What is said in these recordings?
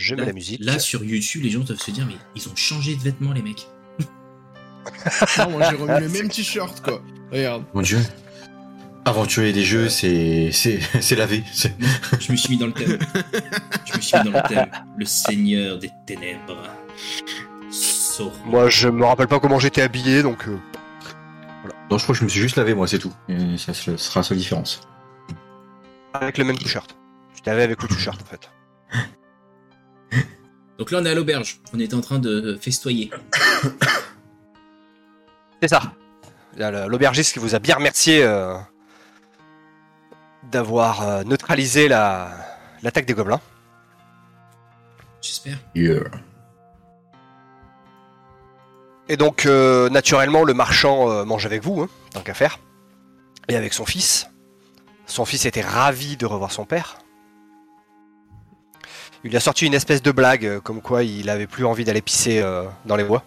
Je mets Là- la musique. Là, sur YouTube, les gens doivent se dire, mais ils ont changé de vêtements, les mecs. Non, moi j'ai remis le même t-shirt quoi. Regarde. Mon dieu. Aventurier des jeux, c'est. C'est c'est lavé. C'est- Je me suis mis dans le thème. Je me suis mis dans le thème. Le seigneur des ténèbres. Sauron. Moi, je me rappelle pas comment j'étais habillé, donc. euh, Non, je crois que je me suis juste lavé, moi, c'est tout. Et ça sera la seule différence. avec le même t-shirt. Tu t'avais avec le t-shirt en fait. Donc là, on est à l'auberge. On était en train de festoyer. C'est ça. L'aubergiste qui vous a bien remercié euh, d'avoir euh, neutralisé la l'attaque des gobelins. J'espère. Yeah. Et donc, euh, naturellement, le marchand mange avec vous, hein, tant qu'à faire. Et avec son fils. Son fils était ravi de revoir son père. Il lui a sorti une espèce de blague, euh, comme quoi il avait plus envie d'aller pisser euh, dans les bois.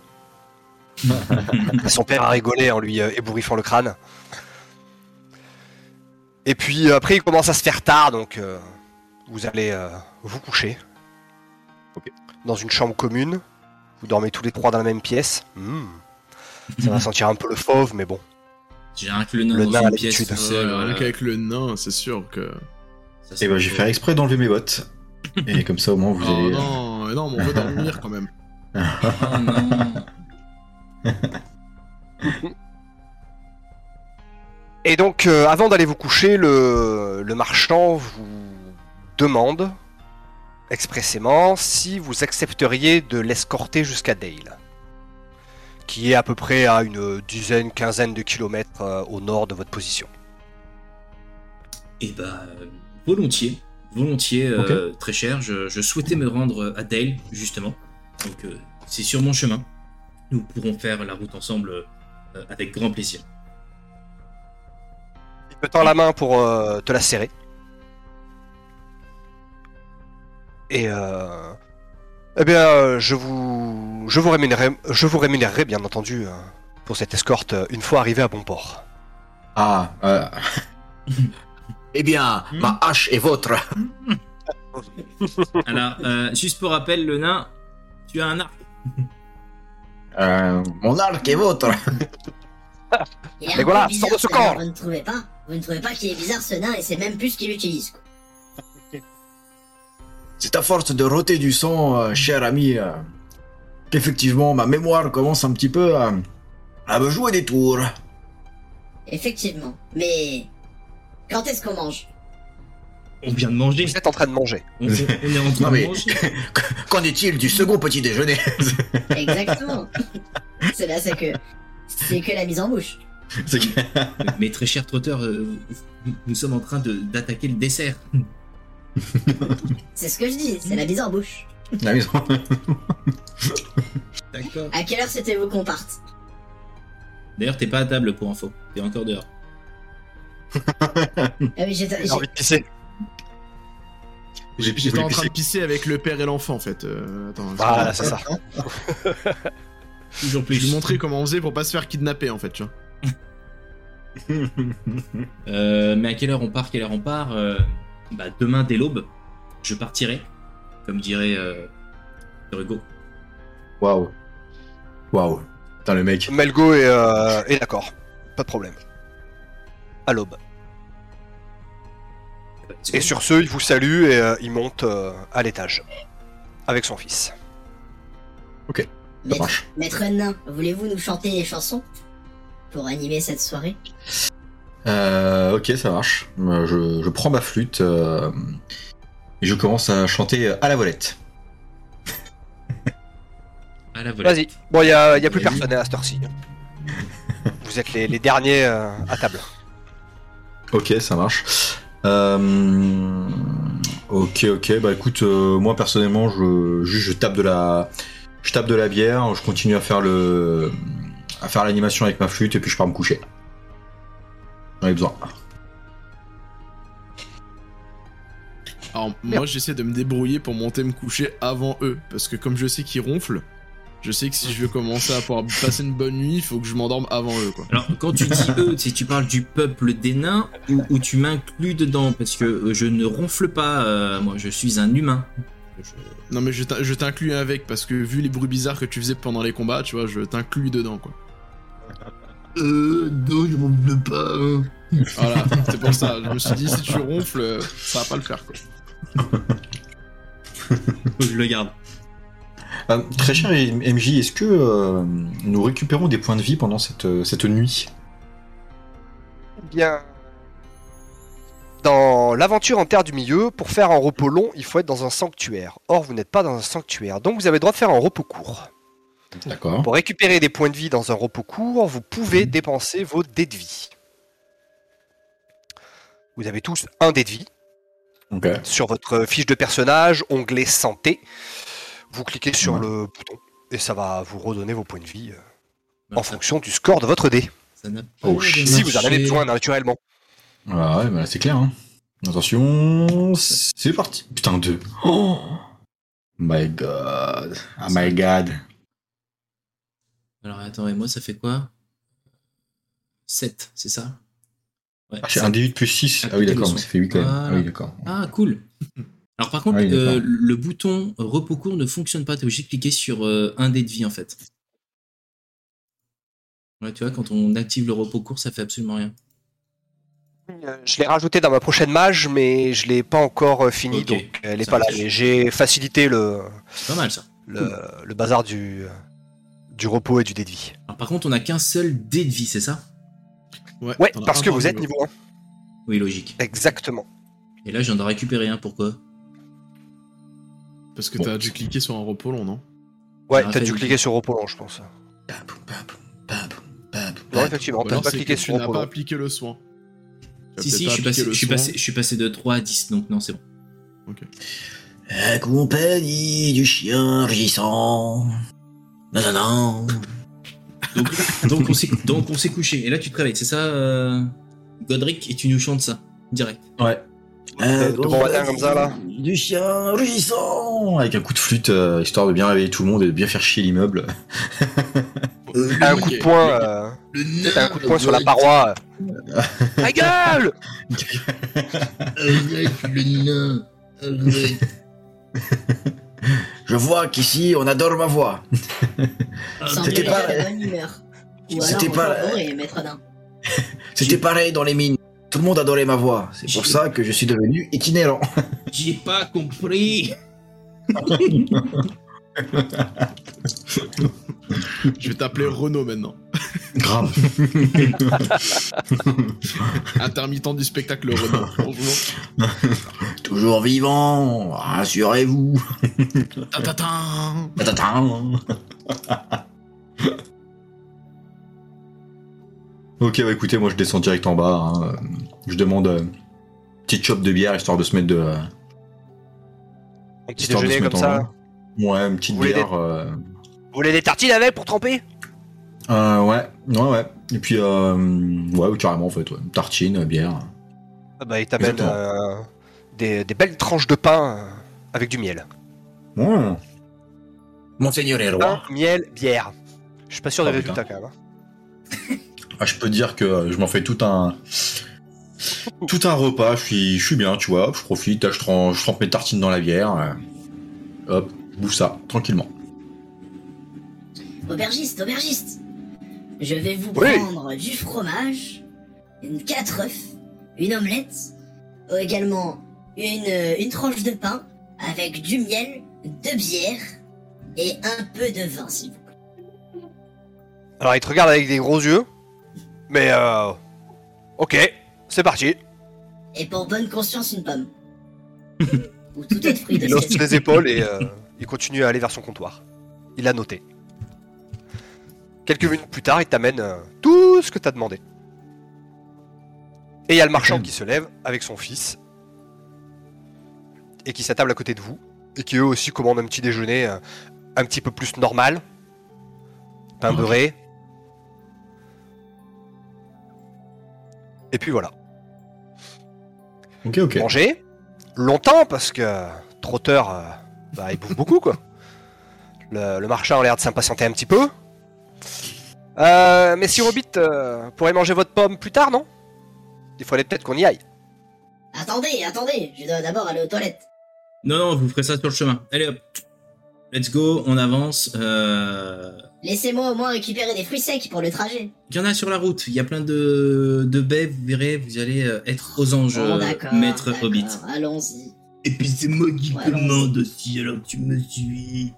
Son père a rigolé en lui euh, ébouriffant le crâne. Et puis après, il commence à se faire tard, donc euh, vous allez euh, vous coucher. Dans une chambre commune. Vous dormez tous les trois dans la même pièce. Hmm. Ça va sentir un peu le fauve, mais bon. J'ai rien que le nain Le dans nain une pièce qu'avec le nain, c'est sûr que. Ça, Et c'est bah, j'ai fait exprès d'enlever mes bottes. Et comme ça, au moins, vous Oh allez. non, non, mais on veut dormir quand même. Oh. Et donc, euh, avant d'aller vous coucher, le, le marchand vous demande expressément si vous accepteriez de l'escorter jusqu'à Dale, qui est à peu près à une dizaine, quinzaine de kilomètres euh, au nord de votre position. Et bah, euh, volontiers. Volontiers, euh, très cher. Je, je souhaitais me rendre à Dale, justement. Donc, euh, c'est sur mon chemin. Nous pourrons faire la route ensemble euh, avec grand plaisir. Il te tend la main pour euh, te la serrer. Et euh, eh bien, euh, je vous, je vous rémunérerai, je vous rémunérerai bien entendu euh, pour cette escorte euh, une fois arrivé à bon port. Ah, euh, Eh bien, ma hache est vôtre. Alors, euh, juste pour rappel, le nain, tu as un arc. euh, mon arc est est Mais voilà, sors de ce corps. Vous ne trouvez pas Vous ne trouvez pas qu'il est bizarre ce nain et c'est même plus ce qu'il utilise quoi. C'est à force de roter du sang, euh, cher ami, euh, qu'effectivement ma mémoire commence un petit peu à, à me jouer des tours. Effectivement. Mais quand est-ce qu'on mange? On vient de manger. Vous êtes en train de manger. On, est en train Non, de mais- manger. Qu'en est-il du second petit déjeuner? Exactement. c'est là, c'est que c'est que la mise en bouche. Que- Mais très cher trotteur, euh, nous- sommes en train de- d'attaquer le dessert. C'est ce que je dis, c'est la mise en bouche. La maison. D'accord. À quelle heure c'était-vous qu'on parte? D'ailleurs, t'es pas à table pour info. T'es encore dehors. Ah oui, j'étais. Envie de pisser. J'ai J'étais en train de pisser avec le père et l'enfant en fait. Euh, attends, Voilà, c'est ça. Toujours Je plus. lui montrer comment on faisait pour pas se faire kidnapper en fait, tu vois. Euh, mais à quelle heure on part Quelle heure on part Euh, Bah demain dès l'aube, je partirai, comme dirait euh, Hugo. Waouh. Waouh. Putain, le mec. Melgo est, euh, est d'accord. Pas de problème. À l'aube. Et sur ce, il vous salue et euh, il monte euh, à l'étage. Avec son fils. Maître, marche. Maître Nain, voulez-vous nous chanter des chansons pour animer cette soirée? Euh, ok, ça marche. Je, je prends ma flûte euh, et je commence à chanter à la volette. À la volée. Vas-y. Bon, il y a, y a plus personne à cette heure-ci. Vous êtes les, les derniers euh, à table. Ok, ça marche. Euh, ok, ok. Bah écoute, euh, moi personnellement, je je tape de la, je tape de la bière. Je continue à faire le, à faire l'animation avec ma flûte et puis je pars me coucher. J'en ai besoin. Alors moi j'essaie de me débrouiller pour monter me coucher avant eux, parce que comme je sais qu'ils ronflent, je sais que si je veux commencer à pouvoir passer une bonne nuit, il faut que je m'endorme avant eux quoi. Alors quand tu dis eux, si tu parles du peuple des nains ou, ou tu m'inclus dedans parce que euh, je ne ronfle pas, euh, moi je suis un humain. Non, mais je t'in- je t'inclus avec parce que vu les bruits bizarres que tu faisais pendant les combats, tu vois, je t'inclus dedans, quoi. Euh, non, je m'en veux pas. hein. Voilà, c'est pour ça. Je me suis dit, si tu ronfles, euh, ça va pas le faire, quoi. Je le garde. Euh, très cher MJ, est-ce que euh, nous récupérons des points de vie pendant cette, euh, cette nuit? Bien. Dans l'aventure en terre du milieu, pour faire un repos long, il faut être dans un sanctuaire. Or, vous n'êtes pas dans un sanctuaire, donc vous avez le droit de faire un repos court. D'accord. Pour récupérer des points de vie dans un repos court, vous pouvez dépenser vos dés de vie. Vous avez tous un dé de vie. Sur votre fiche de personnage, onglet santé, vous cliquez sur Ouais. le bouton et ça va vous redonner vos points de vie euh, Bah, en ça- fonction du score de votre dé. Ça n'a pas Oh. Si vous en avez besoin naturellement. Ah ouais, bah là, c'est clair. Hein. Attention, c'est parti. Putain, deux. Oh my god. Oh my god. Alors attends, et moi ça fait quoi? 7, c'est ça? Ouais, Ah, c'est un D8 plus 6. Ah oui, d'accord, ça fait 8 quand même. Ah oui, d'accord. Ah, cool. Alors par contre, d'accord. euh, le bouton repos court ne fonctionne pas. T'es obligé de cliquer sur euh, un dé de vie en fait. Ouais, tu vois, quand on active le repos court, ça fait absolument rien. Euh, Je l'ai rajouté dans ma prochaine mage, mais je l'ai pas encore fini, donc elle est Ça pas là. j'ai facilité le, C'est pas mal ça. le, le bazar du, du repos et du dé de vie. Alors par contre, on n'a qu'un seul dé de vie, c'est ça? Ouais, as parce que vous êtes niveau. niveau 1. Oui, logique. Exactement. Et là, je viens de récupérer un, pourquoi? Parce que Bon. t'as dû cliquer sur un repos long, non Ouais, Ah, t'as dû cliquer sur repos long, je pense. Non, effectivement, t'as pas cliqué sur n'as repos pas long. appliqué le soin. Si, si, pas je suis, passé, le je, suis soin. passé, je suis passé de 3 à 10, donc non, c'est bon. Accompagné du chien rugissant. Non, non, non. Donc, donc on s'est donc on s'est couché. Et là, tu te réveilles, c'est ça, euh, Godric Et tu nous chantes ça, direct. Ouais. De bon matin comme ça, là. Du chien rugissant. Avec un coup de flûte, euh, histoire de bien réveiller tout le monde et de bien faire chier l'immeuble. Un coup de poing, euh, t'as un coup de poing sur la paroi. euh. Ta gueule Arrête le nain. Arrête. Je vois qu'ici, on adore ma voix. Sans C'était pas-. C'était pareil dans les mines. Tout le monde adorait ma voix. C'est pour ça que je suis devenu itinérant. J'ai pas compris Je vais t'appeler Renault maintenant. Grave. Intermittent du spectacle Renault. Bonjour. Toujours vivant, rassurez-vous. Ta-ta-ta. Ta-ta-ta. Ok, bah écoutez, moi je descends direct en bas. hein. Je demande euh, petite chope de bière histoire de se mettre de. euh, Un petit histoire de déjeuner se comme mettre en ça. Ouais, une petite Vous bière. euh, Vous voulez des tartines avec pour tremper? Euh, ouais, ouais, ouais. Et puis, euh, ouais, carrément en fait, ouais. Tartine, bière. Ah Bah, il t'amène euh, des, des belles tranches de pain euh, avec du miel. Ouais. Monseigneur est Pain, roi. miel, bière. Je suis pas sûr des Oh, putain. résultats quand même. hein. Ah, je peux te dire que euh, je m'en fais tout un. Tout un repas, je suis, je suis bien, tu vois, je profite, je trempe, je trempe mes tartines dans la bière, euh, hop, je bouffe ça, tranquillement. Aubergiste, aubergiste. Je vais vous Oui. prendre du fromage, une quatre œufs, une omelette, également une, euh, une tranche de pain avec du miel, de bière et un peu de vin, s'il vous plaît. Alors, il te regarde avec des gros yeux. Mais, euh. Ok, c'est parti. Et pour bonne conscience, une pomme. ou tout autre fruit de Il hausse les épaules et euh, il continue à aller vers son comptoir. Il a noté. Quelques minutes plus tard, il t'amène euh, tout ce que t'as demandé. Et il y a le marchand qui se lève avec son fils et qui s'attable à côté de vous et qui eux aussi commande un petit déjeuner euh, un petit peu plus normal. Pain beurré. Et puis voilà. Ok, ok. manger longtemps parce que trotteur, euh, bah, il bouffe beaucoup quoi. Le, le marchand a l'air de s'impatienter un petit peu. Euh, mais si Robit euh, pourrait manger votre pomme plus tard, non? Il faudrait peut-être qu'on y aille. Attendez, attendez, je dois d'abord aller aux toilettes. Non, non, vous ferez ça sur le chemin. Allez hop. Let's go, on avance. Euh... Laissez-moi au moins récupérer des fruits secs pour le trajet. Il y en a sur la route. Il y a plein de, de baies. Vous verrez, vous allez euh, être aux anges, Bon, euh, d'accord. maître Hobbit. Allons-y. Et puis c'est moi qui Ouais, commande aussi, alors tu me suis.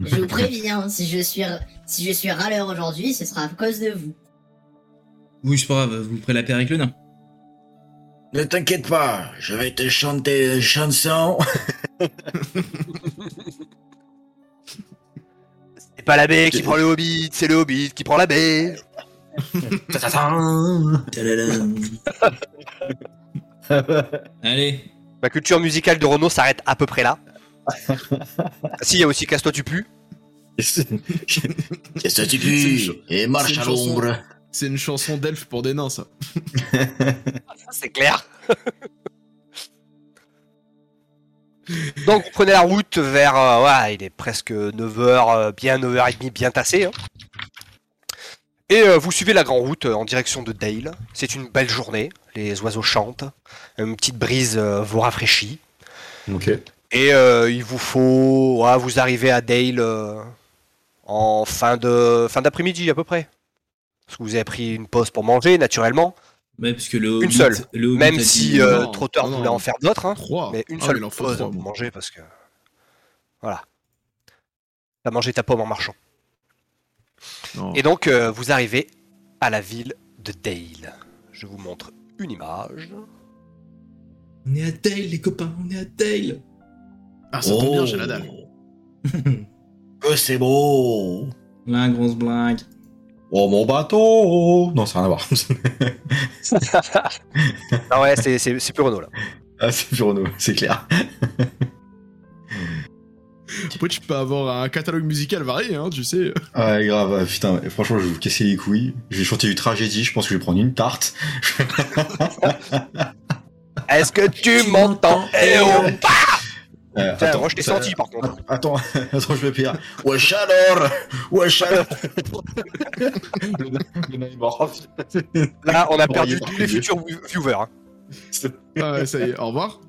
Je vous préviens, si je suis, si je suis râleur aujourd'hui, ce sera à cause de vous. Oui, c'est pas grave, vous ferez la paix avec le nain. Ne t'inquiète pas, je vais te chanter une chanson. C'est pas la baie qui prend le hobbit, c'est le hobbit qui prend la baie. Allez, Ma culture musicale de Renault s'arrête à peu près là. si, il y a aussi Casse-toi tu pues. Que tu C'est une dis ch- Et marche à chanson. l'ombre. C'est une chanson d'elfe pour des nains, ça. C'est clair. Donc vous prenez la route vers... euh, ouais, il est presque 9h, bien 9h30, bien tassé. hein. Et euh, vous suivez la grande route euh, en direction de Dale. C'est une belle journée, les oiseaux chantent, une petite brise euh, vous rafraîchit. Ok. Et euh, il vous faut... ouais, vous arrivez à Dale euh, en fin de fin d'après-midi à peu près. Parce que vous avez pris une pause pour manger, naturellement. Ouais, parce que le Hobbit, seule. le Hobbit Même si dit- euh, non, Trotter non, voulait non. en faire d'autres. hein. Trois. Mais une Ah, seule il pause pour manger parce que. Voilà. T'as mangé ta pomme en marchant. Non. Et donc, euh, vous arrivez à la ville de Dale. Je vous montre une image. On est à Dale, les copains, on est à Dale. Ah, ça tombe bien, j'ai la dalle. Que c'est beau. La grosse blague. Oh mon bateau Non, ça n'a rien à voir. Ah ouais, c'est- c'est c'est plus Renault là. ah, c'est pour nous, c'est clair. Après, tu peux avoir un catalogue musical varié, hein, tu sais. Ouais, grave, putain, franchement, je vais vous casser les couilles. Je vais chanter du tragédie, je pense que je vais prendre une tarte. Est-ce que tu m'entends? Eh oh Euh, Tiens, attends, je t'ai senti par contre. Attends, attends, je vais payer. Wesh alors Wesh alors Le nain est mort. Là, on a Oh, perdu tous les futurs vi- viewers. hein. Ah ouais, ça y est, au revoir.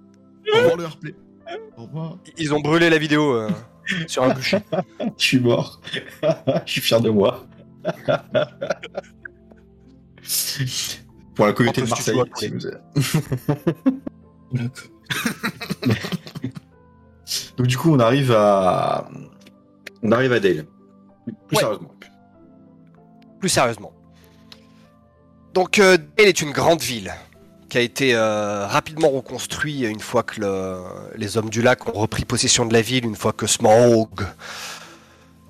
Au revoir le replay. Au revoir. Ils ont brûlé la vidéo euh, sur un bûcher. Je suis mort. je suis fier de moi. Pour la communauté de Marseille. Donc du coup, on arrive à, on arrive à Dale. Plus Ouais. sérieusement. Plus sérieusement. Donc, euh, Dale est une grande ville qui a été euh, rapidement reconstruite une fois que le- les hommes du lac ont repris possession de la ville, une fois que Smaug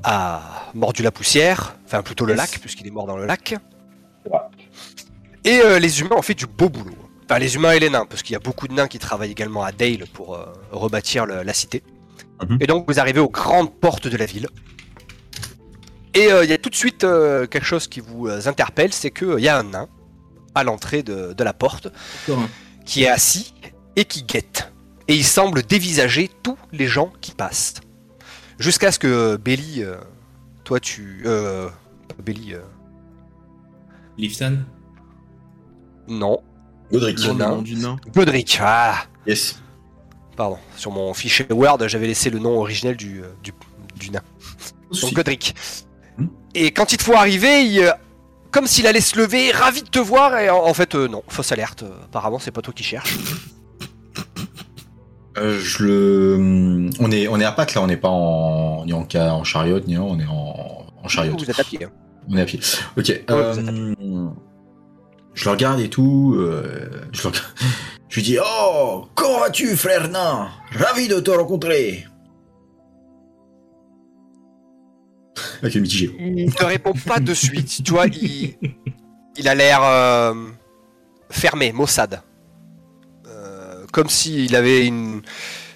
a mordu la poussière, enfin plutôt le lac, puisqu'il est mort dans le lac. Ouais. Et euh, les humains ont fait du beau boulot. Enfin, les humains et les nains, parce qu'il y a beaucoup de nains qui travaillent également à Dale pour euh, rebâtir le- la cité. Mhm. Et donc, vous arrivez aux grandes portes de la ville. Et euh, il y a tout de suite euh, quelque chose qui vous euh, interpelle, c'est qu'il y a un nain à l'entrée de, de la porte qui est assis et qui guette. Et il semble dévisager tous les gens qui passent. Jusqu'à ce que Belly, euh, toi tu... Euh, Belly, euh, Liftan non, Godric. Le Le nain. nom du nain. Godric, ah Yes. Pardon, sur mon fichier Word, j'avais laissé le nom originel du, euh, du, du nain. Donc Godric. Hmm. Et quand il te faut arriver, il, euh, comme s'il allait se lever, ravi de te voir, et en, en fait, euh, non, fausse alerte. euh, apparemment, c'est pas toi qui cherches. Euh, je le, on est, on est à pattes là, on n'est pas en, ni en, ca- en chariot ni en, on est en, en chariot. Vous êtes à pied. hein. On est à pied. Ok. euh, je le regarde et tout. euh, je, le regarde- Je lui dis Oh Comment vas-tu, frère nain? Ravi de te rencontrer le mitigé. Il te répond pas de suite. Tu vois, il, il a l'air euh, fermé, maussade. Euh, comme s'il avait une.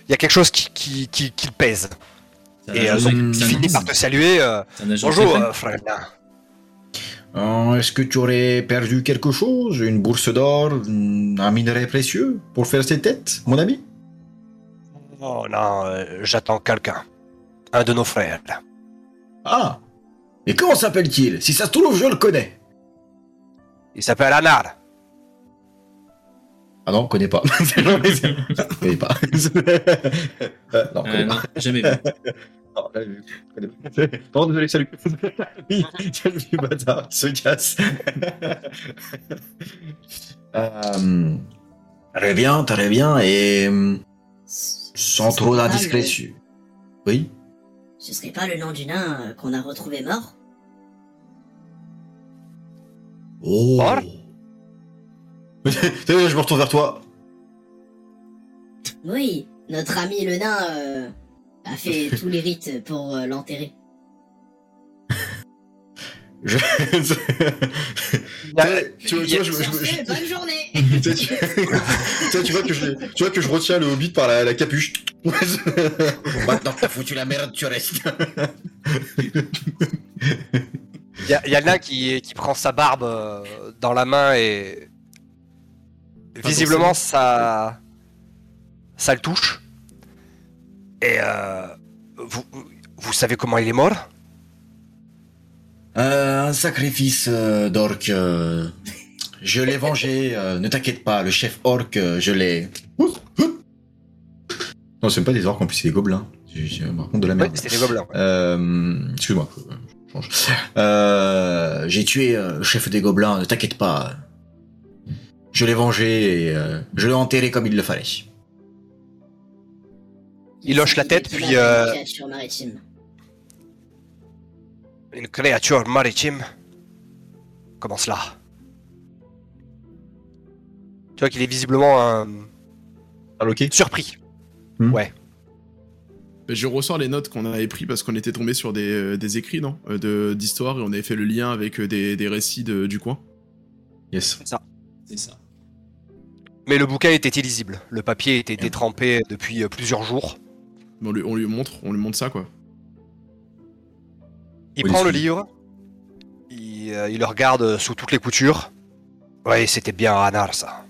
Il y a quelque chose qui, qui, qui, qui le pèse. Et euh, donc, il finit par te saluer. euh, Bonjour, euh, frère. nain. Euh, Est-ce que tu aurais perdu quelque chose Une bourse d'or Un minerai précieux Pour faire ces têtes, mon ami? Oh non, euh, j'attends quelqu'un. Un de nos frères. Ah Et comment s'appelle-t-il? Si ça se trouve, je le connais. Il s'appelle Anar. Ah non, connais pas. connais pas. Euh, non, Euh, connais non, pas. jamais vu. Non, là, je. Pardon, désolé, salut. oui, quel vieux bâtard, se casse. euh, très bien, très bien, et euh, sans trop d'indiscrétion. Oui Ce serait pas le nom du nain euh, qu'on a retrouvé mort Oh. Je me retourne vers toi. Oui, notre ami le nain euh, a fait tous les rites pour euh, l'enterrer. Je... A- tu, vois, tu vois, je, bonne journée tu, vois, tu- que je, tu vois que je retiens le hobbit par la, la capuche. Maintenant que t'as foutu la merde, tu restes. Il y, a qui prend sa barbe euh, dans la main et visiblement ça ça le touche. Et euh, vous, vous savez comment il est mort? Euh, un sacrifice euh, d'orc. euh, je l'ai vengé, ne t'inquiète pas, le chef orc, je l'ai. Non, c'est pas des orcs en plus, c'est des gobelins. Je, me compte de la merde. c'était des gobelins. ouais. Excuse-moi, je je change. Euh, J'ai tué le chef des gobelins, ne t'inquiète pas. Je l'ai vengé et je l'ai enterré comme il le fallait. Il hoche la tête, puis, euh, une créature maritime. Une créature maritime Comment cela? Tu vois qu'il est visiblement euh, Interloqué? surpris. Mais je ressors les notes qu'on avait pris parce qu'on était tombé sur des, euh, des écrits, non? Euh, de D'histoire et on avait fait le lien avec euh, des, des récits de- du coin. Yes. C'est ça. Mais le bouquin était illisible. Le papier était détrempé depuis euh, plusieurs jours. On, lui, on lui montre, on lui montre ça quoi. Il Oui, prend le livre, il, euh, il le regarde sous toutes les coutures. Oui, c'était bien Anar, ça.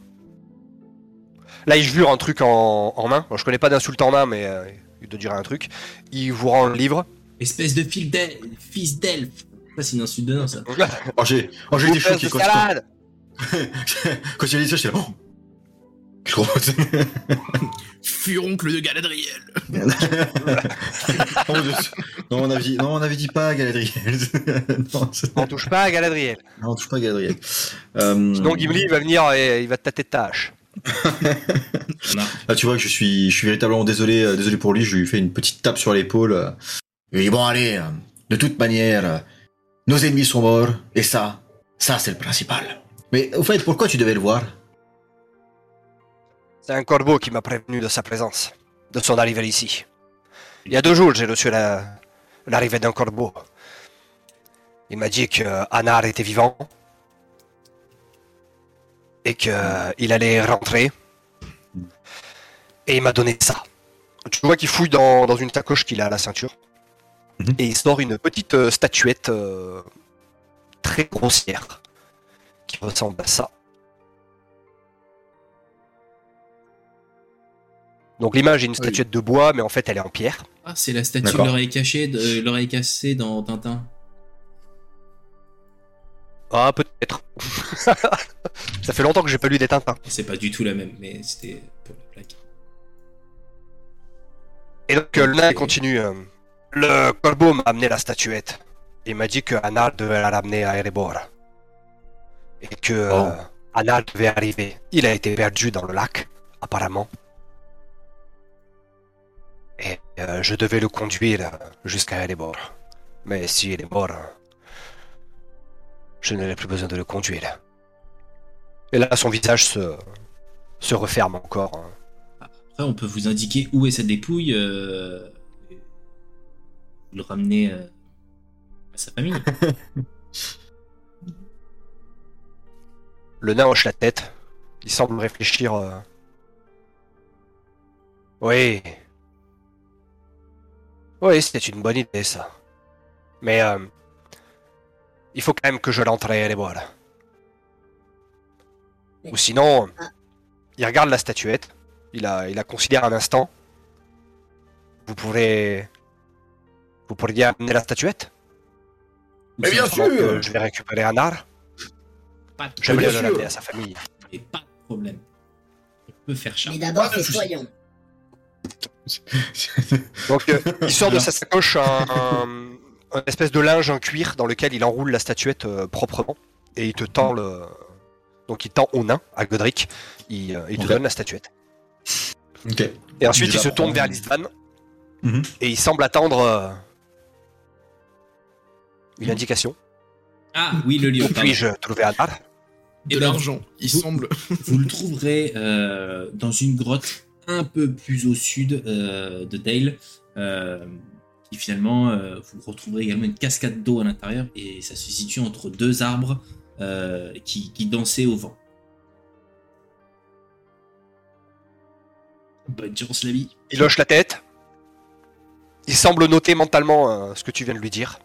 Là, il jure un truc en, en main. Bon, je connais pas d'insulte en main, mais euh, il doit dire un truc. Il vous rend le livre. Espèce de fil d'el- fils d'elfe. Ça, c'est une insulte de nain, ça. Oh, j'ai oh, j'ai été Bouffesse choqué de quand, a dit ça, j'étais là. Oh Furoncle de Galadriel non, on avait dit, non, on avait dit pas Galadriel. non, On touche pas à Galadriel. non, on touche pas Galadriel. Euh, Sinon, Gimli il va venir et il va te tâter de tâche. On a- Là, tu vois que je suis, je suis véritablement désolé, euh, désolé pour lui. Je lui fais une petite tape sur l'épaule. euh. Il dit bon, allez, euh, de toute manière, euh, nos ennemis sont morts, et ça, ça c'est le principal. Mais au fait, pourquoi tu devais le voir? C'est un corbeau qui m'a prévenu de sa présence, de son arrivée ici. Il y a deux jours, j'ai reçu la- l'arrivée d'un corbeau. Il m'a dit que Anar était vivant et qu'il allait rentrer. Et il m'a donné ça. Tu vois qu'il fouille dans, dans une sacoche qu'il a à la ceinture. Mhm. Et il sort une petite euh, statuette euh, très grossière qui ressemble à ça. Donc l'image est une Oui. statuette de bois, mais en fait elle est en pierre. Ah, c'est la statue de l'oreille cachée, de euh, l'oreille cassée dans Tintin. Ah peut-être. Ça fait longtemps que j'ai pas lu des Tintins. C'est pas du tout la même, mais c'était pour la plaque. Et donc euh, le nain continue. euh, le corbeau m'a amené la statuette. Il m'a dit que Anar devait la ramener à Erebor. Et que euh, Anar devait arriver. Il a été perdu dans le lac, apparemment. Et euh, je devais le conduire euh, jusqu'à Erebor. Mais si il est mort, euh, je n'aurai plus besoin de le conduire. Et là, son visage se, se referme encore. hein. Après, on peut vous indiquer où est sa dépouille. euh, Vous le ramener euh, à sa famille. Le nain hoche la tête. Il semble réfléchir. Oui. Oui, c'était une bonne idée, ça. Mais euh, il faut quand même que je l'entraîne à les boire. Ou sinon, il regarde la statuette. Il la, il la considère un instant. Vous pourrez. Vous pourriez amener la statuette? Mais bien sûr Je vais récupérer un art. Pas de J'aimerais le l'amener à sa famille. et pas de problème. On peut faire ça. Mais d'abord, souci. nettoyons. Donc euh, il sort de sa sacoche un, un- un espèce de linge en cuir dans lequel il enroule la statuette euh, proprement et il te tend le. Donc il tend au nain, à Godric, il, euh, il te donne la statuette. Ok. Et ensuite Il il se tourne vers Listvan Mhm. et il semble attendre euh, une indication. Ah oui, le lion. Puis-je trouver Adar Eh De ben, l'argent, il vous- semble. Vous le trouverez euh, dans une grotte un peu plus au sud euh, de Dale. euh, qui finalement, euh, vous retrouverez également une cascade d'eau à l'intérieur et ça se situe entre deux arbres euh, qui, qui dansaient au vent. Bonne chance, l'ami. Il hoche la tête. Il semble noter mentalement euh, ce que tu viens de lui dire.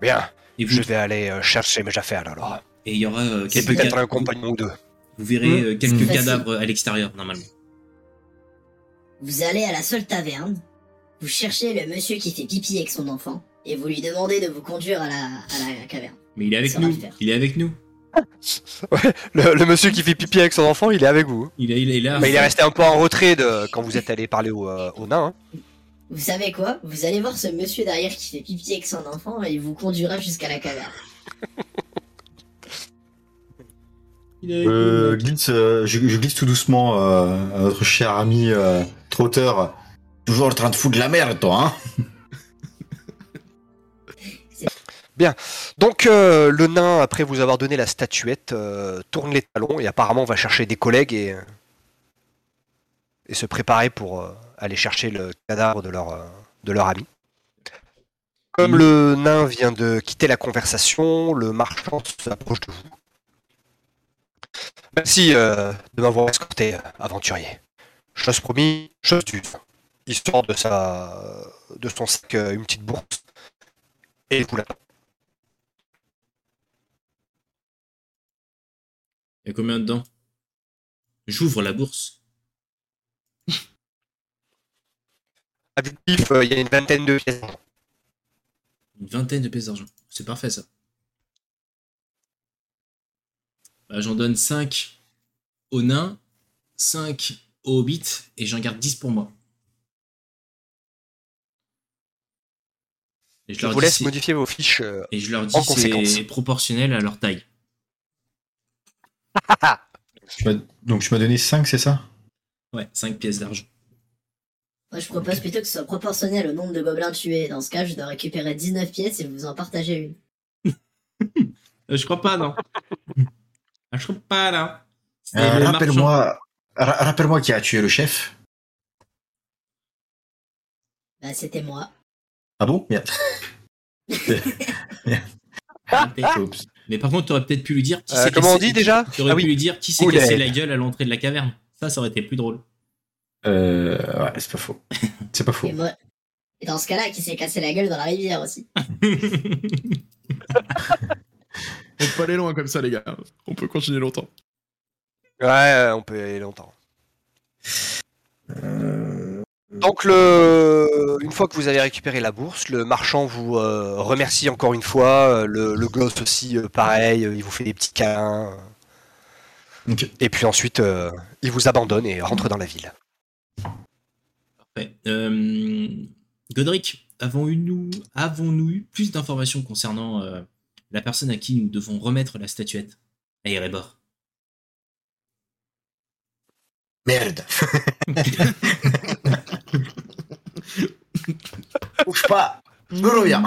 Bien, Et vous, je vais aller euh, chercher mes affaires alors. et il y aura euh, Et quelques peut-être un compagnon ou deux. Vous verrez euh, quelques Mmh. cadavres à l'extérieur normalement. Vous allez à la seule taverne, vous cherchez le monsieur qui fait pipi avec son enfant, et vous lui demandez de vous conduire à la, à la caverne. Mais il est avec Ça va nous. le faire. Il est avec nous. Le, le monsieur qui fait pipi avec son enfant, il est avec vous. Il est, il est là. Mais il est resté un peu en retrait de quand vous êtes allé parler au, euh, au nain. hein. Vous savez quoi? Vous allez voir ce monsieur derrière qui fait pipi avec son enfant, et il vous conduira jusqu'à la caverne. Il est avec Euh, glisse, euh, je, je glisse tout doucement euh, à notre cher ami euh, trotteur. Toujours en train de foutre de la merde, toi, hein Donc euh, le nain, après vous avoir donné la statuette, euh, tourne les talons et apparemment va chercher des collègues et, et se préparer pour euh, aller chercher le cadavre de leur, euh, de leur ami. Comme le nain vient de quitter la conversation, le marchand s'approche de vous. Merci euh, de m'avoir escorté, euh, aventurier. Chose promis, chose due. Il sort de, sa, de son sac euh, une petite bourse et vous la Il y a combien dedans? J'ouvre la bourse. Additif, euh, il y a une vingtaine de pièces. Une vingtaine de pièces d'argent. C'est parfait ça. Bah, j'en donne 5 aux nains, 5 aux hobbits et j'en garde 10 pour moi. Et je Je leur vous dis laisse modifier vos fiches. euh, et je leur dis conséquence. c'est proportionnel à leur taille. Tu Donc tu m'as donné 5, c'est ça? Ouais, 5 pièces d'argent. Moi, je propose plutôt que ce soit proportionnel au nombre de gobelins tués. Dans ce cas, je dois récupérer 19 pièces et vous en partagez une. Euh, je crois pas, non. Je crois pas, là. Euh, le Rappelle-moi ra- rappelle-moi qui a tué le chef? Bah, c'était moi. Ah bon? Merde. marchand. Oups. Mais par contre, t'aurais peut-être pu lui dire qui Euh, c'est comment on cassé- dit déjà? T'aurais Ah pu oui. lui dire qui s'est cassé la gueule à l'entrée de la caverne. Ça, ça aurait été plus drôle. Euh, ouais, c'est pas faux. C'est pas faux. Et moi. Et dans ce cas-là, qui s'est cassé la gueule dans la rivière aussi. On peut aller loin comme ça, les gars. On peut continuer longtemps. Ouais, on peut y aller longtemps. Donc, le... une fois que vous avez récupéré la bourse, le marchand vous euh, remercie encore une fois. euh, Le, le gosse aussi, euh, pareil, il vous fait des petits câlins. Et puis ensuite, euh, il vous abandonne et rentre dans la ville. Parfait. Euh, Godric, avons-nous avons eu plus d'informations concernant euh, la personne à qui nous devons remettre la statuette à Erebor? Merde. Bouge pas. Je reviens.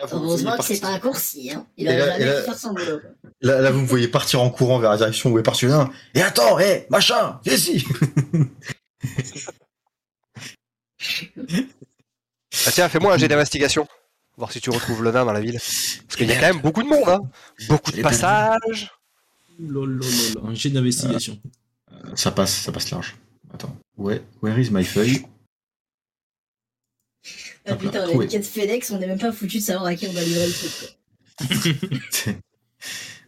Heureusement que c'est pas un coursier, hein. Il là- jamais là- pu faire son boulot. Là, là, vous me voyez partir en courant vers la direction où est parti le nain. Et attends, hé, machin, viens ici. Ah, tiens, fais-moi un jet d'investigation. Voir si tu retrouves le nain dans la ville. Parce qu'il y a quand même beaucoup de monde, hein. Beaucoup de passages. Un jet d'investigation. Ça passe, ça passe large. Attends. Ouais, where is my feuille? Ah putain, on a trouvé. une quête FedEx, on est même pas foutu de savoir à qui on va livrer le truc. quoi.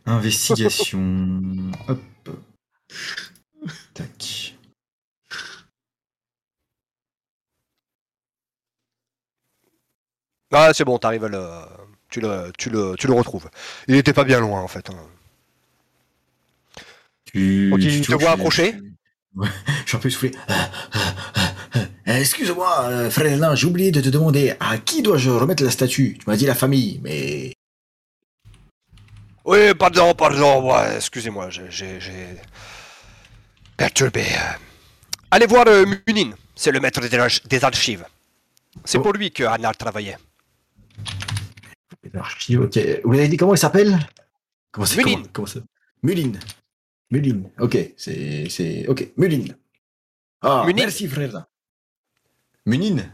Investigation. Hop. Tac. Ah, c'est bon, t'arrives à le... Tu le, tu, le, tu le retrouves. Il était pas bien loin, en fait. hein. Tu, Ok, tu- te vois, approcher Je suis un peu essoufflé. Euh, Excuse-moi, euh, frère Nain, j'ai oublié de te demander à qui dois-je remettre la statue? Tu m'as dit la famille, mais Oui, pardon, pardon, excusez-moi, j'ai- perturbé. euh. Allez voir euh, Munin, c'est le maître des, arch- des archives. C'est Oh. pour lui que Arnal travaillait. L'archive, ok. Vous avez dit comment il s'appelle? Comment c'est. Comment, comment ça? Muline. Ok, c'est c'est ok. Muline. Ah, merci frère. Munine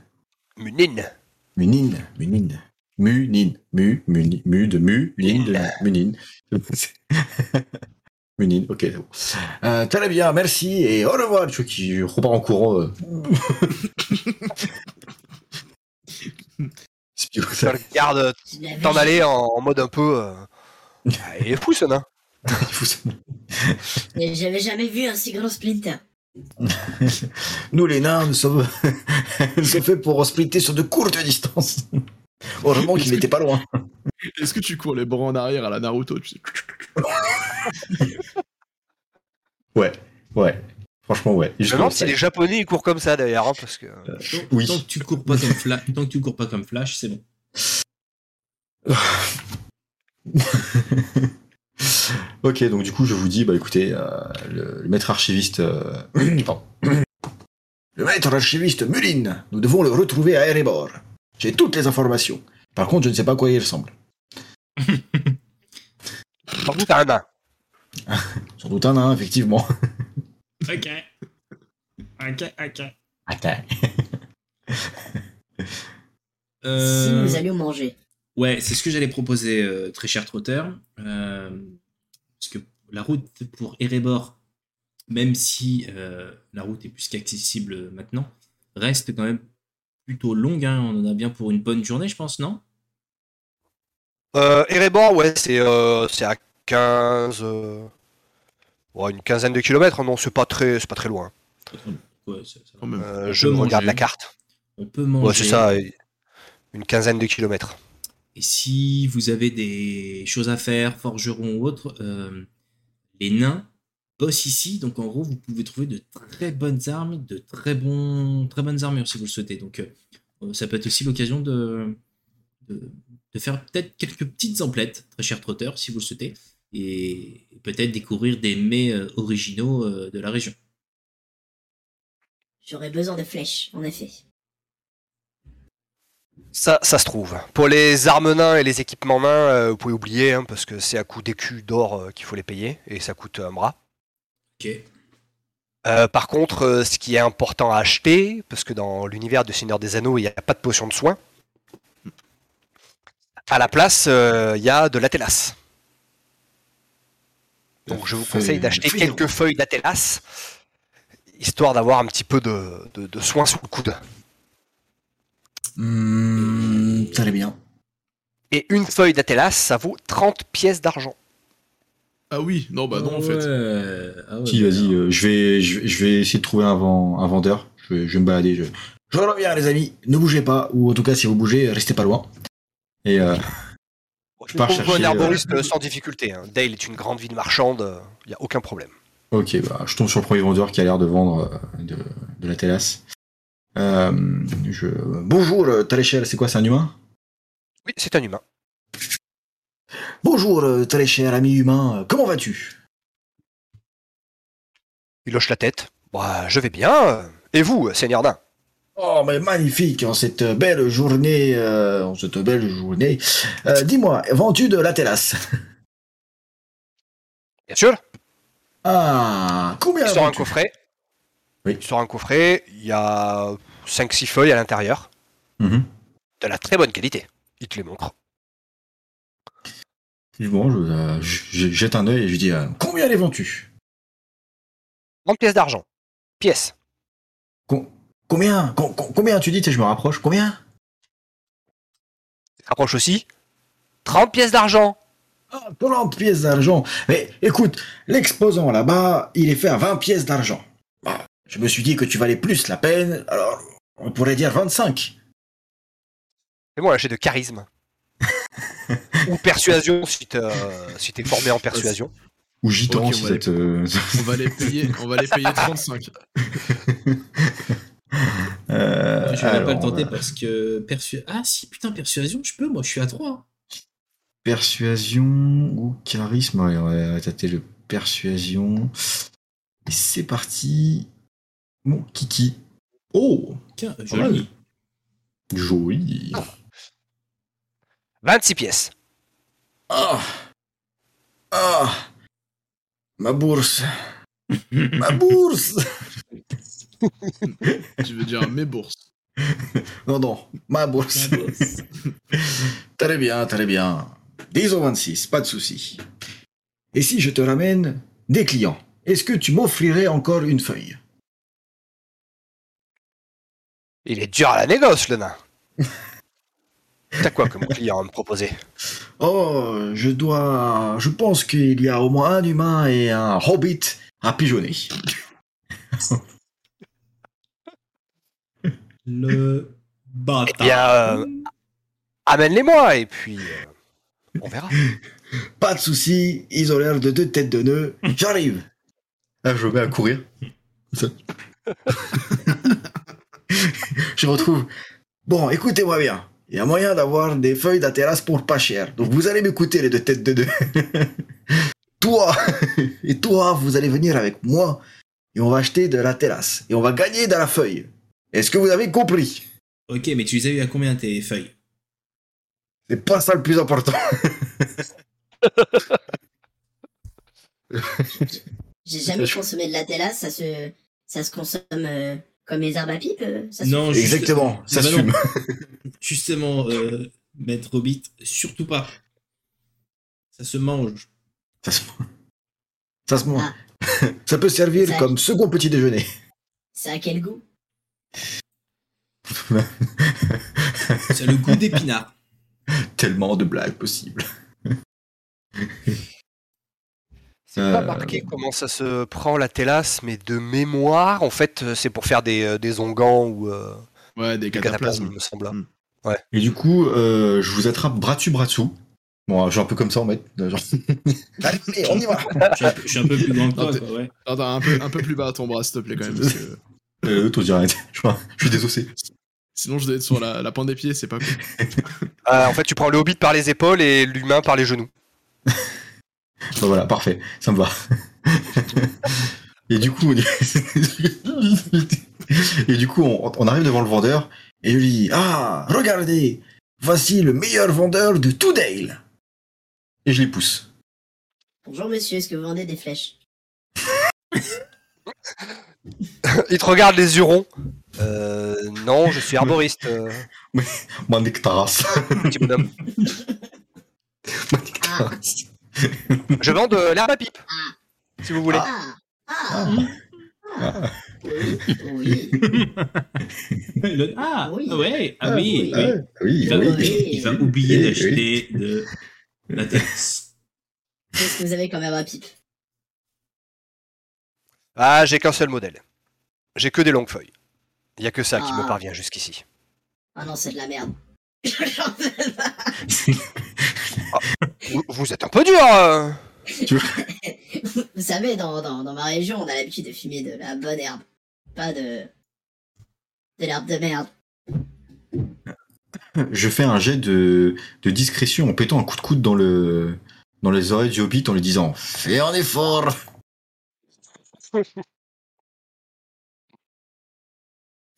Munin. Munine, Munine. Munine. Mu, muni, mu de mu, line de Munine. Munine, ok, c'est bon. Euh, très bien, merci et au revoir. Je qui repart en courant. euh. Je ça, regarde Tu t'en aller en, en mode un peu. euh, ah, Il est fou ce nain. J'avais jamais vu un si grand splinter. Nous les nains, nous sommes, nous sommes faits pour splitter sur de courtes distances. Heureusement qu'il n'était pas loin. Est-ce que tu cours les bras en arrière à la Naruto tu sais? Ouais, ouais. Franchement, ouais. Je me demande si les Japonais ils courent comme ça d'ailleurs, hein, parce que. Tant, Oui. tant que tu cours pas comme Flash, tant que tu cours pas comme Flash, c'est bon. Ok, donc du coup, je vous dis, bah écoutez, euh, le, le maître archiviste. euh. Le maître archiviste Muline, nous devons le retrouver à Erebor. J'ai toutes les informations. Par contre, je ne sais pas à quoi il ressemble. Contre, t'as un nain. Sans doute un nain, effectivement. Ok. Ok, ok. Attends. Euh, Si nous allions manger. Ouais, c'est ce que j'allais proposer, euh, très cher trotteur. Euh, la route pour Erebor, même si euh, la route est plus qu'accessible maintenant, reste quand même plutôt longue. hein. On en a bien pour une bonne journée, je pense, non? Euh, Erebor, ouais, c'est euh, c'est à 15. euh, ouais, une quinzaine de kilomètres, hein, non, c'est pas très, c'est pas très loin. Ouais, ça- ça. Euh, je regarde manger. la carte. On peut manger. Ouais, c'est ça, une quinzaine de kilomètres. Et si vous avez des choses à faire, forgeron ou autre, euh, les nains bossent ici. Donc en gros, vous pouvez trouver de très bonnes armes, de très, bons, très bonnes armures si vous le souhaitez. Donc euh, ça peut être aussi l'occasion de, faire peut-être quelques petites emplettes, très cher trotteur, si vous le souhaitez. Et peut-être découvrir des mets euh, originaux euh, de la région. J'aurais besoin de flèches, en effet. Ça, ça se trouve. Pour les armes nains et les équipements nains, euh, vous pouvez oublier, hein, parce que c'est à coup d'écus d'or euh, qu'il faut les payer, et ça coûte un bras. Ok. Euh, par contre, euh, ce qui est important à acheter, parce que dans l'univers du Seigneur des Anneaux, il n'y a pas de potion de soin, à la place, euh, il y a de l'Atelas. Donc je vous conseille d'acheter quelques feuilles d'Atelas, histoire d'avoir un petit peu de, de, de soin sous le coude. Hmm, très bien. Et une feuille d'Atelas, ça vaut 30 pièces d'argent. Ah oui, non, bah non, en fait. Ouais. Ah ouais, Si, vas-y, euh, je, vais, je, vais- je vais essayer de trouver un, vend- un vendeur. Je vais, je vais me balader. Je... Je reviens, les amis. Ne bougez pas, ou en tout cas, si vous bougez, restez pas loin. Et euh, Je pars trouve chercher, un euh, arboriste sans difficulté. hein. Dale est une grande ville marchande, il n'y a aucun problème. ok, bah, je tombe sur le premier vendeur qui a l'air de vendre euh, de, de la. Euh, je... Bonjour, euh, très cher, c'est quoi, c'est un humain? Oui, c'est un humain. Bonjour, euh, très cher ami humain. Euh, Comment vas-tu? Il hoche la tête. Bah, je vais bien. Et vous, Seigneur Nain? Oh, mais magnifique, en cette belle journée, euh, en cette belle journée. Euh, Dis-moi, vends-tu de la télasse Bien sûr. Ah, combien Il sort un coffret. Oui. Sort un coffret. Il y a 5-6 feuilles à l'intérieur. mhm. De la très bonne qualité. Il te les montre. Bon, je, euh, je- je jette un œil et je dis euh, Combien les vends-tu? 30 pièces d'argent. Pièce. Com- Combien? Com- com- Combien tu dis? Tu Je me rapproche. Combien? Rapproche aussi. 30 pièces d'argent. Ah, 30 pièces d'argent. Mais écoute, l'exposant là-bas, il est fait à 20 pièces d'argent. Je me suis dit que tu valais plus la peine, alors on pourrait dire 25. Fais-moi un jet de charisme. Ou persuasion si t'es euh, si t'es formé en persuasion. Ou gitan, si on va ça les- te- On va les payer, on va les payer 35. Euh, Je vais même pas le tenter euh, parce que. persu- Ah si, putain, persuasion, je peux, moi je suis à 3. Persuasion ou charisme Ouais, on va tâter le persuasion. Et c'est parti. Mon kiki. Oh Tiens, joli. Joli. 26 pièces. Ah Ah Ma bourse Ma bourse Tu veux dire mes bourses. Non, non, ma bourse. Très bien, très bien. 10 au 26, pas de souci. Et si je te ramène des clients, est-ce que tu m'offrirais encore une feuille? Il est dur à la négoce, le nain. T'as quoi comme client à me proposer? Oh, je dois... Je pense qu'il y a au moins un humain et un hobbit à pigeonner. Le Eh bâtard. bien, euh, amène-les-moi et puis euh, on verra. Pas de souci, ils ont l'air de deux têtes de nœud. J'arrive. Ah, je me mets à courir. Je retrouve. Bon, écoutez-moi bien. Il y a moyen d'avoir des feuilles d'athéras pour pas cher. Donc vous allez m'écouter, les deux têtes de deux. toi et toi, vous allez venir avec moi et on va acheter de la terrasse. Et on va gagner de la feuille. Est-ce que vous avez compris? Ok, mais tu les as eu à combien tes feuilles? C'est pas ça le plus important. J'ai jamais consommé de la tella, ça se, ça se consomme euh, comme les herbes à pipe euh, ça se- Non, juste- Exactement, ça Bah se fume. Justement, euh, maître Hobbit, surtout pas. Ça se mange. Ça se, ça se mange. Ah. Ça peut servir Ça- comme second petit déjeuner. C'est à quel goût? C'est le goût d'épinard. Tellement de blagues possibles. C'est pas Euh, marqué comment ça se prend la télasse, mais de mémoire, en fait, euh, c'est pour faire des, euh, des onguents ou euh, Ouais, des des cataplasmes, cataplasmes. il me semble. Mm. Et du coup, euh, je vous attrape bras dessus, bras dessous. Bon, je suis un peu comme ça en fait. Genre... Allez, on y va. Je suis un peu, je suis un peu plus grand que toi, quoi, ouais. Attends, un peu, un peu plus bas à ton bras, s'il te plaît, quand même. Parce que Euh, toi, dis arrête. Je, je suis désossé. sinon, je dois être sur la, la pointe des pieds, c'est pas cool. Euh, en fait, tu prends le hobbit par les épaules et l'humain par les genoux. Bah voilà, parfait, ça me va. et du coup, on... et du coup, on, on arrive devant le vendeur Et je lui dis Ah, regardez, voici le meilleur vendeur de tout Dale. et je les pousse. Bonjour monsieur, est-ce que vous vendez des flèches? Il te regarde les yeux ronds. Euh, non, je suis arboriste, euh, petit bonhomme. Nectaras. Je vends de l'herbe à pipe, si vous voulez. Ah Ah, Ah. Oui, oui. Le- Ah, Oui. ouais, ah oui, oui. Il va, oui. oui. il va oublier Oui, d'acheter de la terrasse. Qu'est-ce que vous avez comme herbe à pipe Ah, j'ai qu'un seul modèle. J'ai que des longues feuilles. Il y a que ça qui me parvient jusqu'ici. Ah non, c'est de la merde. Vous, vous êtes un peu dur. euh. Vous savez, dans, dans, dans ma région, on a l'habitude de fumer de la bonne herbe. Pas de. de l'herbe de merde. Je fais un jet de, de discrétion en pétant un coup de coude dans le dans les oreilles du hobbit en lui disant Fais un effort.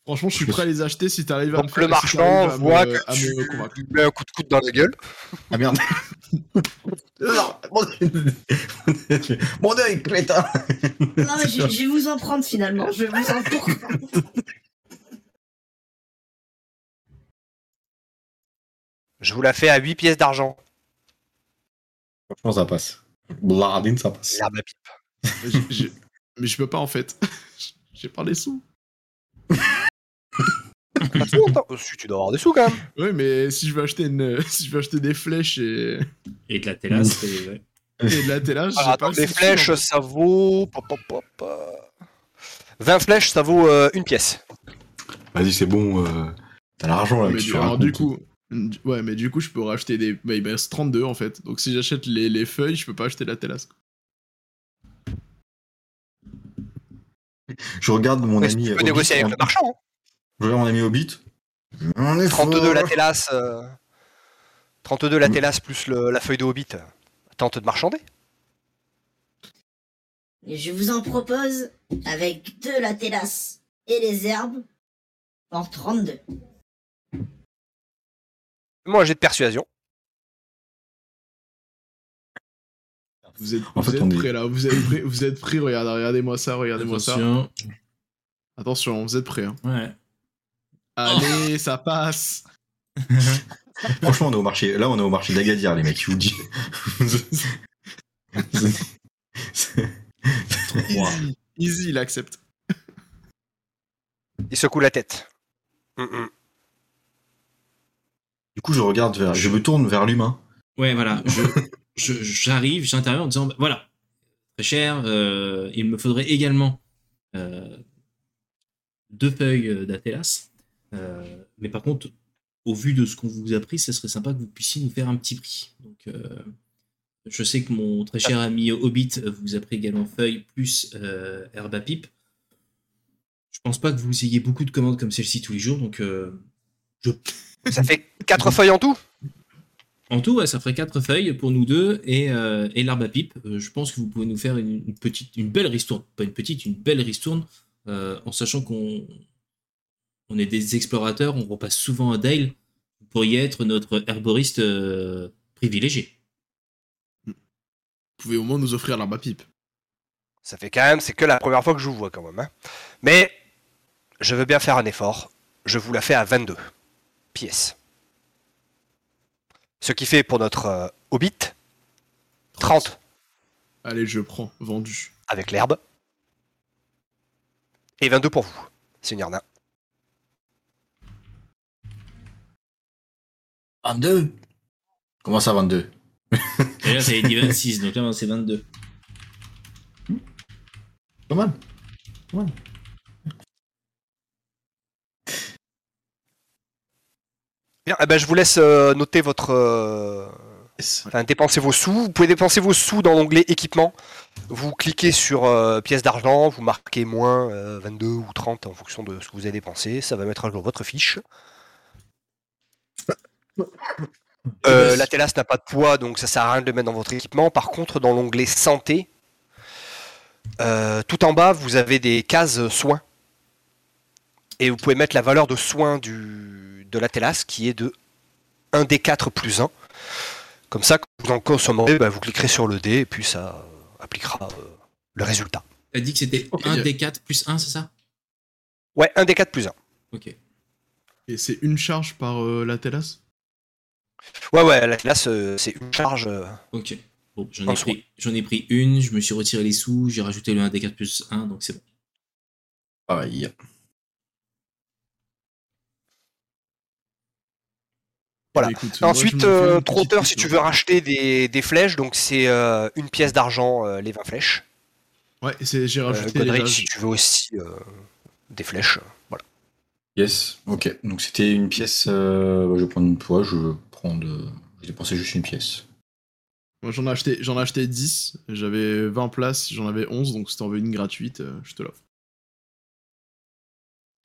Franchement, je suis prêt à les acheter si t'arrives à Donc, me le si marchand à me- voit que à tu me mets un coup de coude dans la gueule. Ah merde Non, mon... mon œil, crétin. Non, mais je, je vais vous en prendre finalement. Je vais vous en prendre. Je vous la fais à 8 pièces d'argent. Franchement, ça passe. Bladine, ça passe. Pipe. Mais j'ai- Mais je peux pas en fait. J'ai pas les sous. Attends, si, tu dois avoir des sous quand même. Ouais, mais si je veux acheter une, si je veux acheter des flèches et, Et de la terrasse, et ouais. et de j'ai Alors, pas attends, sous, flèches, ça vaut. pop, pop, pop, euh, 20 flèches, ça vaut euh, une pièce. Vas-y, c'est bon. euh, T'as l'argent là. Mais que du, tu alors du coup, ouais, mais du coup, je peux racheter des. Bah, il me reste 32 en fait. Donc si j'achète les, les feuilles, je peux pas acheter la tellasse. Je regarde mon ami. tu peux négocier avec le marchand. Regarde mon ami Hobbit. On est 32 fort. la Télas. euh, 32 la Télas plus le- la feuille de Hobbit. Tente de marchander. Et je vous en propose avec deux latelas et les herbes en 32. Moi, j'ai de persuasion. Vous êtes, En vous fait, êtes on est- prêts là, vous êtes prêts, vous êtes prêts, regardez, regardez-moi ça, regardez-moi ça. Attention. Attention, vous êtes prêts. Hein. Ouais. Allez, ça passe. Franchement, on est au marché. Là, on est au marché d'Agadir, les mecs. Je vous le dis. Easy, easy, il accepte. Il secoue la tête. Hum, hum. Du coup, je regarde vers, je me tourne vers l'humain. Ouais, voilà. Je, je- j'arrive, j'interviens en disant, bah, voilà, très cher, euh, il me faudrait également euh, deux feuilles euh, d'Atelas. Euh, mais par contre, au vu de ce qu'on vous a pris, ce serait sympa que vous puissiez nous faire un petit prix. Donc, euh, je sais que mon très cher ami Hobbit vous a pris également feuilles plus euh, herbe à pipe. Je pense pas que vous ayez beaucoup de commandes comme celle-ci tous les jours, donc euh, Ça fait 4 feuilles en tout? En tout, ouais, ça ferait quatre feuilles pour nous deux et, euh, et l'arbre à pipe. Euh, je pense que vous pouvez nous faire une, une petite, une belle ristourne, pas une petite, une belle ristourne, euh, en sachant qu'on on est des explorateurs, on repasse souvent à Dale. Vous pourriez être notre herboriste euh, privilégié. Vous pouvez au moins nous offrir l'arbre à pipe. Ça fait quand même, c'est que la première fois que je vous vois quand même. hein. Mais je veux bien faire un effort. Je vous la fais à 22 pièces. Ce qui fait pour notre euh, Hobbit 30 Allez, je prends, vendu. avec l'herbe. Et 22 pour vous, Seigneur Nain. 22 Comment ça, 22 D'ailleurs, ça avait dit 26, donc là, c'est 22. Pas mal. Bien, eh ben, je vous laisse euh, noter votre. euh, Yes. Enfin, dépenser vos sous. Vous pouvez dépenser vos sous dans l'onglet équipement. Vous cliquez sur euh, pièces d'argent, vous marquez moins euh, 22 ou 30 en fonction de ce que vous avez dépensé. Ça va mettre à jour votre fiche. Euh, la Télas n'a pas de poids, donc ça sert à rien de le mettre dans votre équipement. Par contre, dans l'onglet santé, euh, tout en bas, vous avez des cases soins. Et vous pouvez mettre la valeur de soins du, de la Télas qui est de 1 d 4 plus 1. Comme ça, quand vous en consommerez, bah, vous cliquerez sur le dé et puis ça euh, appliquera euh, le résultat. T'as dit que c'était Ok. 1 des 4 plus 1, c'est ça? Ouais, 1 d 4 plus 1. Ok. Et c'est une charge par euh, la Télas Ouais, ouais, la Télas, euh, c'est une charge. euh, Ok. Bon, j'en En ai, pris, j'en ai pris une, je me suis retiré les sous, j'ai rajouté le 1 des 4 plus 1, donc c'est bon. Pareil. Voilà. Bah, écoute, Ensuite, euh, trotteur, si tu veux racheter des, des flèches, donc c'est euh, une pièce d'argent euh, les 20 flèches. Ouais, c'est- j'ai Euh, rajouté Godric, les si tu veux aussi euh, des flèches. Voilà. Yes. Ok. Donc c'était une pièce. euh, je vais prendre une poids. Je prends de. J'ai dépensé juste une pièce. Moi, j'en ai acheté, j'en ai acheté 10. J'avais 20 places, j'en avais 11, donc si t'en veux une gratuite, euh, je te l'offre.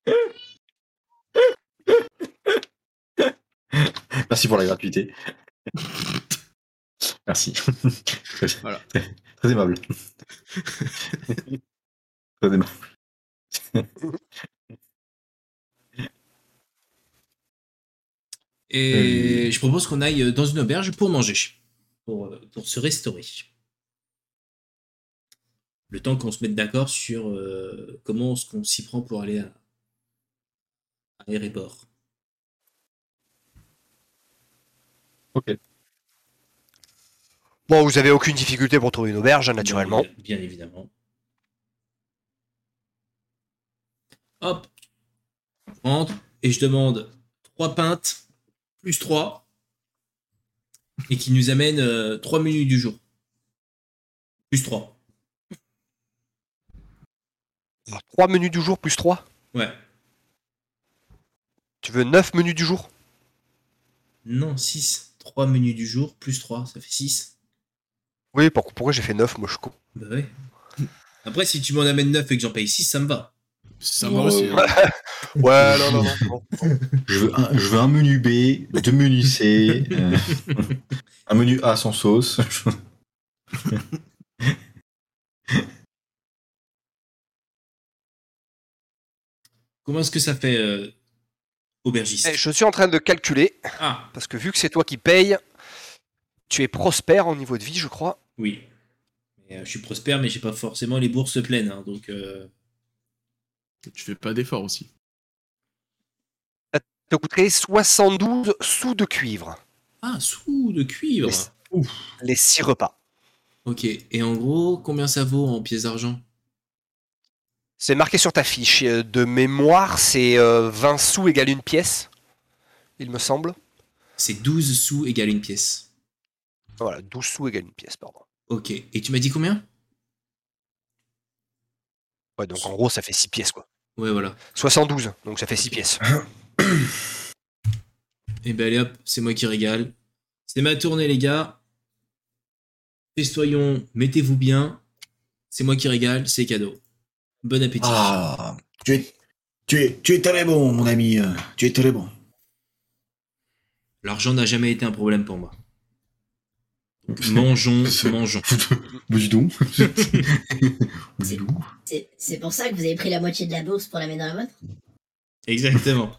Merci pour la gratuité. Merci. Voilà. très- très aimable. très aimable. Et je propose qu'on aille dans une auberge pour manger, pour, euh, pour se restaurer. Le temps qu'on se mette d'accord sur euh, comment est-ce qu'on s'y prend pour aller à, à Erebor. Bon, vous avez aucune difficulté pour trouver une auberge, hein, naturellement. Bien, bien évidemment. Hop. Je rentre et je demande 3 pintes plus 3 et qui nous amène 3 menus du jour. Plus 3. 3 menus du jour plus 3. Ouais. Tu veux 9 menus du jour? Non, 6. 3 menus du jour plus 3, ça fait 6. Oui, pour- pourquoi j'ai fait 9 Moi, je. Bah ouais. Après, si tu m'en amènes 9 et que j'en paye 6, ça me va. Ça va aussi. ouais. hein. Ouais, non, non, non. non. Je veux un, je veux un menu B, deux menus C, euh, un menu A sans sauce. Comment est-ce que ça fait, euh, aubergiste Eh, Je suis en train de calculer, Ah, parce que vu que c'est toi qui payes, tu es prospère au niveau de vie, je crois. oui. Euh, je suis prospère, mais j'ai pas forcément les bourses pleines. hein, donc, euh, Tu fais pas d'efforts aussi. Ça te coûterait 72 sous de cuivre, Ah, sous de cuivre. Mais- les 6 repas. Ok. Et en gros, combien ça vaut en pièces d'argent? C'est marqué sur ta fiche. euh, De mémoire, c'est euh, 20 sous égale une pièce, il me semble. C'est 12 sous égale une pièce. Voilà, 12 sous égale une pièce, pardon. Ok. Et tu m'as dit combien? Ouais, donc en gros, ça fait 6 pièces, quoi. Ouais, voilà. 72, donc ça fait 6 pièces. Et ben allez hop, c'est moi qui régale. C'est ma tournée, les gars. Festoyons, mettez-vous bien. C'est moi qui régale, c'est cadeau. Bon appétit. Ah, tu es, tu es, tu es très bon, mon ami. Tu es très bon. L'argent n'a jamais été un problème pour moi. Mangeons, mangeons. Bah, dis donc. Bah. C'est pour ça que vous avez pris la moitié de la bourse pour la mettre dans la vôtre Exactement.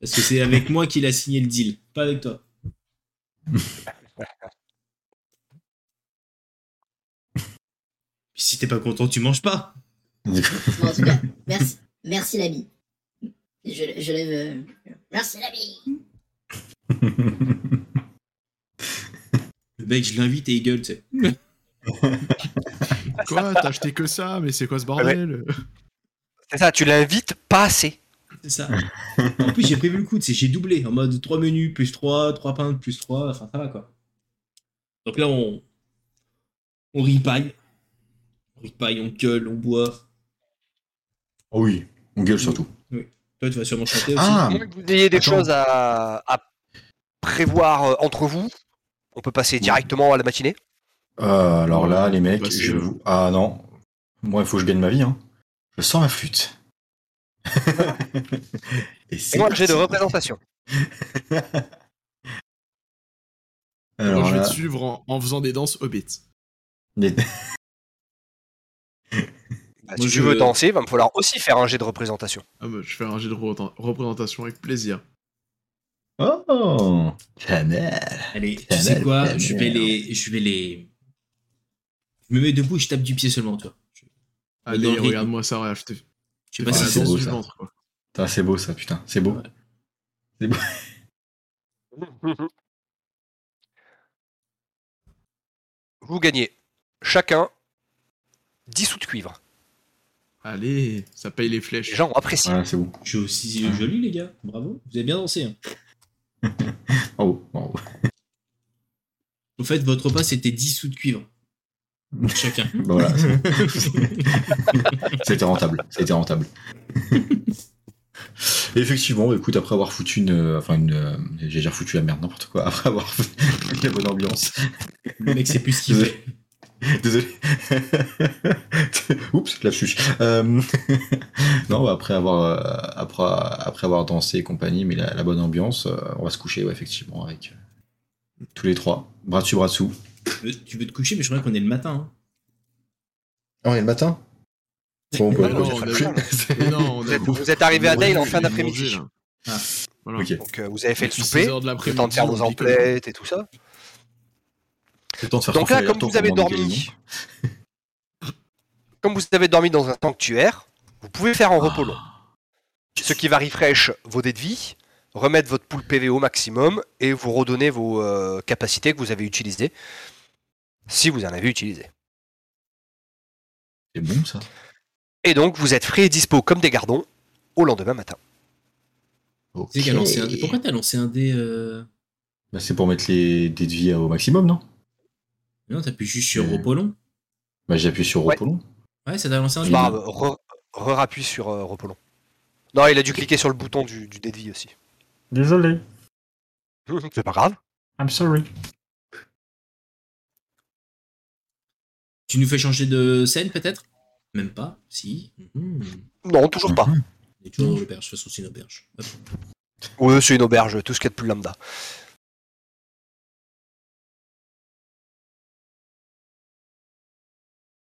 Parce que c'est avec moi qu'il a signé le deal, pas avec toi. Puis si t'es pas content, tu manges pas. Bon, en tout cas, merci, merci l'ami. Je, je lève. euh, Merci l'ami. Le mec, je l'invite et il gueule, tu sais. Quoi T'as acheté que ça? Mais c'est quoi ce bordel? C'est ça, tu l'invites pas assez. C'est ça. En plus, j'ai prévu le coup, j'ai doublé en mode 3 menus plus 3, 3 pains plus 3, enfin ça va quoi. Donc là, on. On ripaille. On ripaille, on gueule, on boit. Oh oui, on gueule surtout. Toi, tu vas sûrement chanter aussi. Ah, À moins que vous ayez des Attends. choses à, à prévoir euh, entre vous, on peut passer directement à la matinée? Euh, alors là, les mecs, je vous... Ah non, moi il faut que je gagne ma vie. Hein. Je sens ma flûte. Et c'est Et moi, j'ai de représentation. Alors Moi, je vais là, te suivre en, en faisant des danses hobbits. Bah, Moi, si je- tu veux danser, il va me falloir aussi faire un jet de représentation. Ah bah, je fais un jet de repré- représentation avec plaisir. Oh Chanel Allez, tu sais quoi Chanel. Je vais les. Je vais les. Je me mets debout et je tape du pied seulement, toi. Je Allez, rythme. regarde-moi ça, regarde, je te je sais pas Ah, si c'est beau, ça. ventre, quoi. Putain, C'est beau ça, putain, c'est beau. Ouais. C'est beau. Vous gagnez chacun 10 sous de cuivre. Allez, ça paye les flèches. Les gens ont apprécié. Ouais, c'est beau. Je suis aussi joli, les gars. Bravo. Vous avez bien dansé. Hein. Bravo, bravo. Au fait, votre repas, c'était 10 sous de cuivre. Chacun. Bah voilà, c'était rentable, c'était rentable. Et effectivement, écoute, après avoir foutu une, euh, enfin une, euh, j'ai dire foutu la merde, n'importe quoi, après avoir fait la bonne ambiance. Le mec, c'est plus ce qu'il fait. Désolé. Oups, lapsus. Euh, non, bah, après avoir, euh, après, après avoir dansé et compagnie, mais la, la bonne ambiance, euh, on va se coucher, ouais, effectivement, avec euh, tous les trois, bras dessus, bras dessous. Tu veux- Tu veux te coucher, mais je crois qu'on est le matin. hein. Ah, on est le matin? Bon, bah, Ah non, on non, Vous vous êtes arrivé à Dale en fin d'après-midi. Ah. Voilà. Donc euh, vous avez fait le souper, 6 heures de le temps de faire vos emplettes et tout ça? C'est le temps de faire Donc là, comme vous avez dormi, comme vous avez dormi dans un sanctuaire, vous pouvez faire en le repos long. Ce qui va refresh vos dés de vie, remettre votre pool PV au maximum et vous redonner vos euh, capacités que vous avez utilisées, si vous en avez utilisé. C'est bon ça Et donc vous êtes frais et dispo comme des gardons au lendemain matin. Pourquoi t'as lancé un dé euh... Bah, c'est pour mettre les dés de vie au maximum, non? Non, t'appuies juste sur Euh. repos long. Bah j'ai appuyé sur Ouais. long. Ouais, ça t'a lancé un grave, re- re-rappuie sur euh, repos long. Non, il a dû cliquer sur le bouton du, du dé de vie aussi. Désolé, C'est pas grave. I'm sorry. Tu nous fais changer de scène, peut-être? Même pas Si. Mhm. Non, toujours pas. On est toujours dans l'auberge, de toute façon, c'est une auberge. Hop. Oui, c'est une auberge, tout ce qu'il y a de plus lambda.